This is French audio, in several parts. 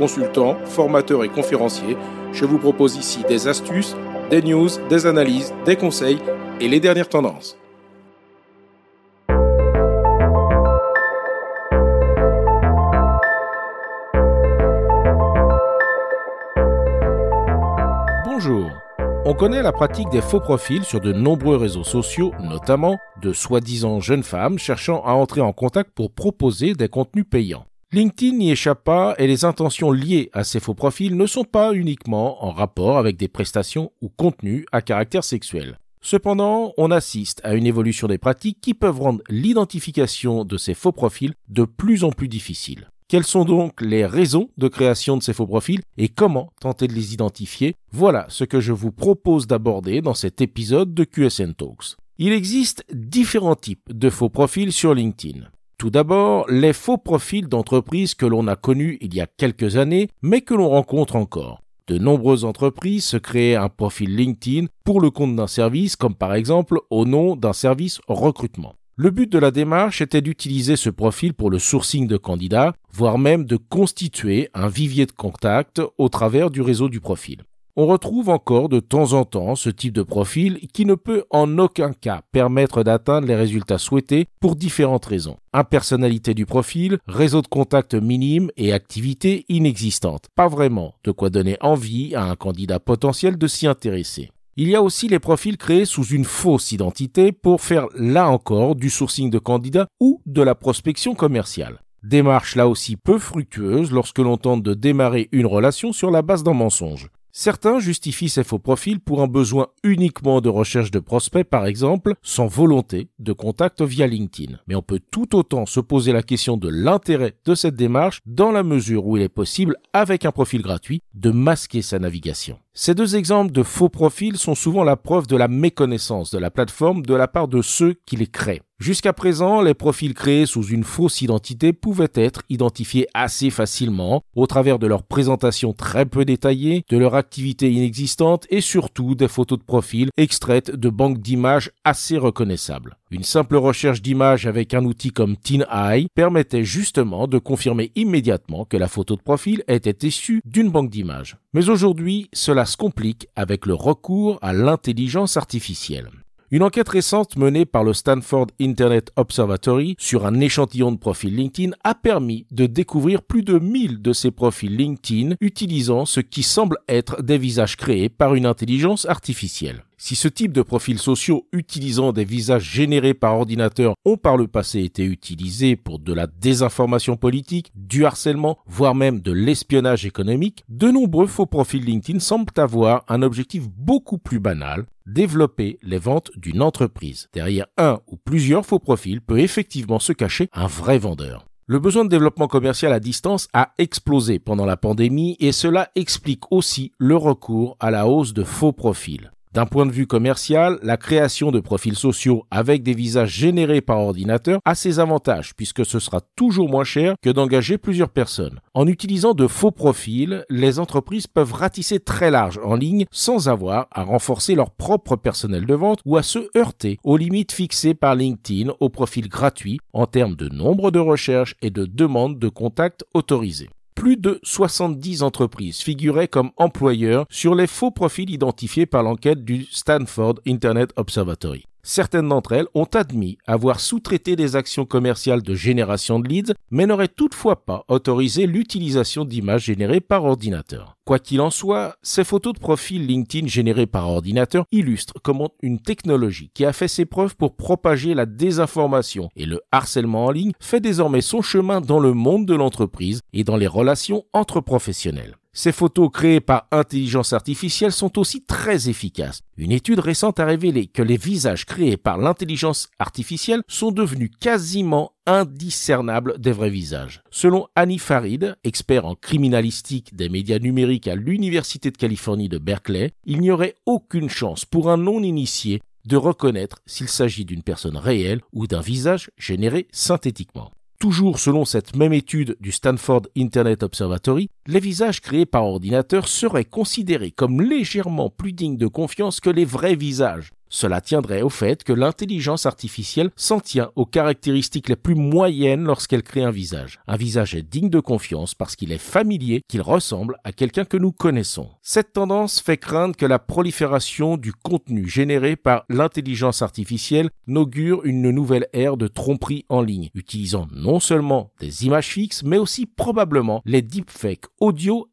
consultant, formateur et conférencier. Je vous propose ici des astuces, des news, des analyses, des conseils et les dernières tendances. Bonjour. On connaît la pratique des faux profils sur de nombreux réseaux sociaux, notamment de soi-disant jeunes femmes cherchant à entrer en contact pour proposer des contenus payants. LinkedIn n'y échappe pas et les intentions liées à ces faux profils ne sont pas uniquement en rapport avec des prestations ou contenus à caractère sexuel. Cependant, on assiste à une évolution des pratiques qui peuvent rendre l'identification de ces faux profils de plus en plus difficile. Quelles sont donc les raisons de création de ces faux profils et comment tenter de les identifier? Voilà ce que je vous propose d'aborder dans cet épisode de QSN Talks. Il existe différents types de faux profils sur LinkedIn. Tout d'abord, les faux profils d'entreprises que l'on a connus il y a quelques années, mais que l'on rencontre encore. De nombreuses entreprises se créent un profil LinkedIn pour le compte d'un service, comme par exemple au nom d'un service recrutement. Le but de la démarche était d'utiliser ce profil pour le sourcing de candidats, voire même de constituer un vivier de contacts au travers du réseau du profil. On retrouve encore de temps en temps ce type de profil qui ne peut en aucun cas permettre d'atteindre les résultats souhaités pour différentes raisons. Impersonnalité du profil, réseau de contacts minime et activité inexistante. Pas vraiment de quoi donner envie à un candidat potentiel de s'y intéresser. Il y a aussi les profils créés sous une fausse identité pour faire là encore du sourcing de candidats ou de la prospection commerciale. Démarche là aussi peu fructueuse lorsque l'on tente de démarrer une relation sur la base d'un mensonge. Certains justifient ces faux profils pour un besoin uniquement de recherche de prospects, par exemple, sans volonté de contact via LinkedIn. Mais on peut tout autant se poser la question de l'intérêt de cette démarche dans la mesure où il est possible, avec un profil gratuit, de masquer sa navigation. Ces deux exemples de faux profils sont souvent la preuve de la méconnaissance de la plateforme de la part de ceux qui les créent. Jusqu'à présent, les profils créés sous une fausse identité pouvaient être identifiés assez facilement au travers de leur présentation très peu détaillée, de leur activité inexistante et surtout des photos de profil extraites de banques d'images assez reconnaissables. Une simple recherche d'images avec un outil comme TinEye permettait justement de confirmer immédiatement que la photo de profil était issue d'une banque d'images. Mais aujourd'hui, cela se complique avec le recours à l'intelligence artificielle. Une enquête récente menée par le Stanford Internet Observatory sur un échantillon de profils LinkedIn a permis de découvrir plus de 1000 de ces profils LinkedIn utilisant ce qui semble être des visages créés par une intelligence artificielle. Si ce type de profils sociaux utilisant des visages générés par ordinateur ont par le passé été utilisés pour de la désinformation politique, du harcèlement, voire même de l'espionnage économique, de nombreux faux profils LinkedIn semblent avoir un objectif beaucoup plus banal, développer les ventes d'une entreprise. Derrière un ou plusieurs faux profils peut effectivement se cacher un vrai vendeur. Le besoin de développement commercial à distance a explosé pendant la pandémie et cela explique aussi le recours à la hausse de faux profils. D'un point de vue commercial, la création de profils sociaux avec des visages générés par ordinateur a ses avantages puisque ce sera toujours moins cher que d'engager plusieurs personnes. En utilisant de faux profils, les entreprises peuvent ratisser très large en ligne sans avoir à renforcer leur propre personnel de vente ou à se heurter aux limites fixées par LinkedIn au profil gratuit en termes de nombre de recherches et de demandes de contacts autorisés plus de 70 entreprises figuraient comme employeurs sur les faux profils identifiés par l'enquête du Stanford Internet Observatory. Certaines d'entre elles ont admis avoir sous-traité des actions commerciales de génération de leads, mais n'auraient toutefois pas autorisé l'utilisation d'images générées par ordinateur. Quoi qu'il en soit, ces photos de profil LinkedIn générées par ordinateur illustrent comment une technologie qui a fait ses preuves pour propager la désinformation et le harcèlement en ligne fait désormais son chemin dans le monde de l'entreprise et dans les relations entre professionnels. Ces photos créées par intelligence artificielle sont aussi très efficaces. Une étude récente a révélé que les visages créés par l'intelligence artificielle sont devenus quasiment indiscernables des vrais visages. Selon Annie Farid, expert en criminalistique des médias numériques à l'Université de Californie de Berkeley, il n'y aurait aucune chance pour un non-initié de reconnaître s'il s'agit d'une personne réelle ou d'un visage généré synthétiquement. Toujours selon cette même étude du Stanford Internet Observatory, les visages créés par ordinateur seraient considérés comme légèrement plus dignes de confiance que les vrais visages, cela tiendrait au fait que l'intelligence artificielle s'en tient aux caractéristiques les plus moyennes lorsqu'elle crée un visage. Un visage est digne de confiance parce qu'il est familier, qu'il ressemble à quelqu'un que nous connaissons. Cette tendance fait craindre que la prolifération du contenu généré par l'intelligence artificielle n'augure une nouvelle ère de tromperie en ligne, utilisant non seulement des images fixes, mais aussi probablement les deepfakes audio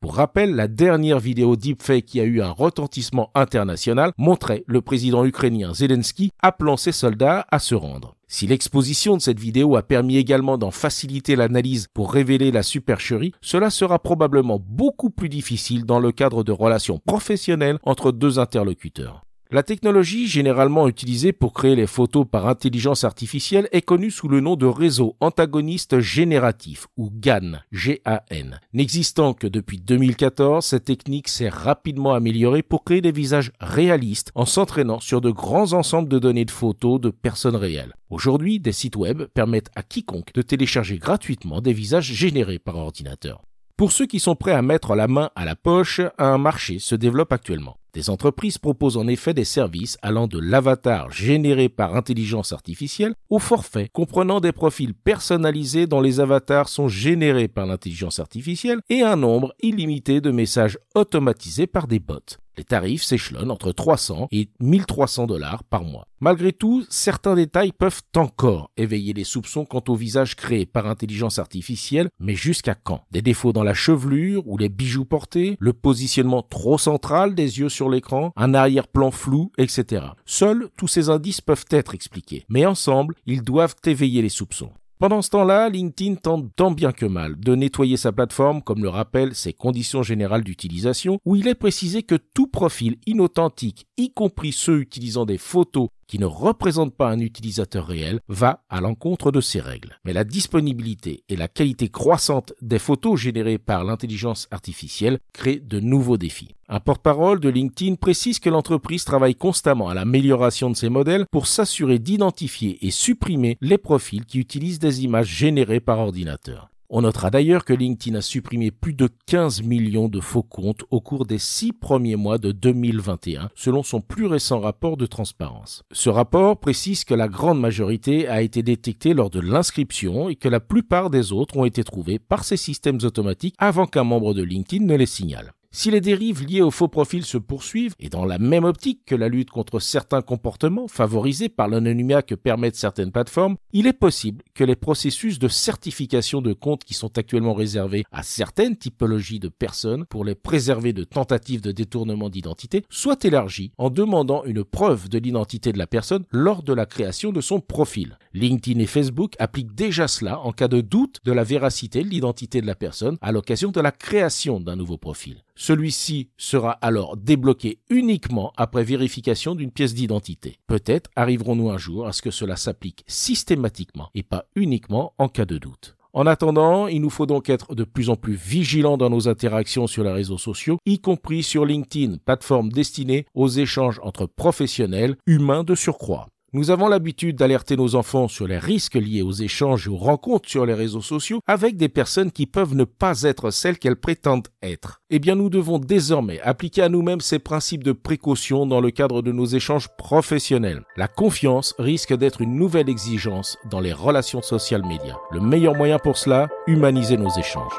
Pour rappel, la dernière vidéo deepfake qui a eu un retentissement international montrait le président ukrainien Zelensky appelant ses soldats à se rendre. Si l'exposition de cette vidéo a permis également d'en faciliter l'analyse pour révéler la supercherie, cela sera probablement beaucoup plus difficile dans le cadre de relations professionnelles entre deux interlocuteurs. La technologie généralement utilisée pour créer les photos par intelligence artificielle est connue sous le nom de réseau antagoniste génératif ou GAN, G-A-N. N'existant que depuis 2014, cette technique s'est rapidement améliorée pour créer des visages réalistes en s'entraînant sur de grands ensembles de données de photos de personnes réelles. Aujourd'hui, des sites web permettent à quiconque de télécharger gratuitement des visages générés par ordinateur. Pour ceux qui sont prêts à mettre la main à la poche, un marché se développe actuellement. Des entreprises proposent en effet des services allant de l'avatar généré par intelligence artificielle au forfait comprenant des profils personnalisés dont les avatars sont générés par l'intelligence artificielle et un nombre illimité de messages automatisés par des bots. Les tarifs s'échelonnent entre 300 et 1300 dollars par mois. Malgré tout, certains détails peuvent encore éveiller les soupçons quant au visage créé par intelligence artificielle, mais jusqu'à quand? Des défauts dans la chevelure ou les bijoux portés, le positionnement trop central des yeux sur l'écran, un arrière-plan flou, etc. Seuls tous ces indices peuvent être expliqués, mais ensemble, ils doivent éveiller les soupçons. Pendant ce temps-là, LinkedIn tente tant bien que mal de nettoyer sa plateforme, comme le rappellent ses conditions générales d'utilisation, où il est précisé que tout profil inauthentique, y compris ceux utilisant des photos qui ne représente pas un utilisateur réel va à l'encontre de ces règles. Mais la disponibilité et la qualité croissante des photos générées par l'intelligence artificielle créent de nouveaux défis. Un porte-parole de LinkedIn précise que l'entreprise travaille constamment à l'amélioration de ses modèles pour s'assurer d'identifier et supprimer les profils qui utilisent des images générées par ordinateur. On notera d'ailleurs que LinkedIn a supprimé plus de 15 millions de faux comptes au cours des six premiers mois de 2021, selon son plus récent rapport de transparence. Ce rapport précise que la grande majorité a été détectée lors de l'inscription et que la plupart des autres ont été trouvés par ces systèmes automatiques avant qu'un membre de LinkedIn ne les signale. Si les dérives liées aux faux profils se poursuivent, et dans la même optique que la lutte contre certains comportements favorisés par l'anonymat que permettent certaines plateformes, il est possible que les processus de certification de comptes qui sont actuellement réservés à certaines typologies de personnes pour les préserver de tentatives de détournement d'identité soient élargis en demandant une preuve de l'identité de la personne lors de la création de son profil. LinkedIn et Facebook appliquent déjà cela en cas de doute de la véracité de l'identité de la personne à l'occasion de la création d'un nouveau profil. Celui-ci sera alors débloqué uniquement après vérification d'une pièce d'identité. Peut-être arriverons-nous un jour à ce que cela s'applique systématiquement et pas uniquement en cas de doute. En attendant, il nous faut donc être de plus en plus vigilants dans nos interactions sur les réseaux sociaux, y compris sur LinkedIn, plateforme destinée aux échanges entre professionnels, humains de surcroît. Nous avons l'habitude d'alerter nos enfants sur les risques liés aux échanges et aux rencontres sur les réseaux sociaux avec des personnes qui peuvent ne pas être celles qu'elles prétendent être. Eh bien, nous devons désormais appliquer à nous-mêmes ces principes de précaution dans le cadre de nos échanges professionnels. La confiance risque d'être une nouvelle exigence dans les relations sociales médias. Le meilleur moyen pour cela, humaniser nos échanges.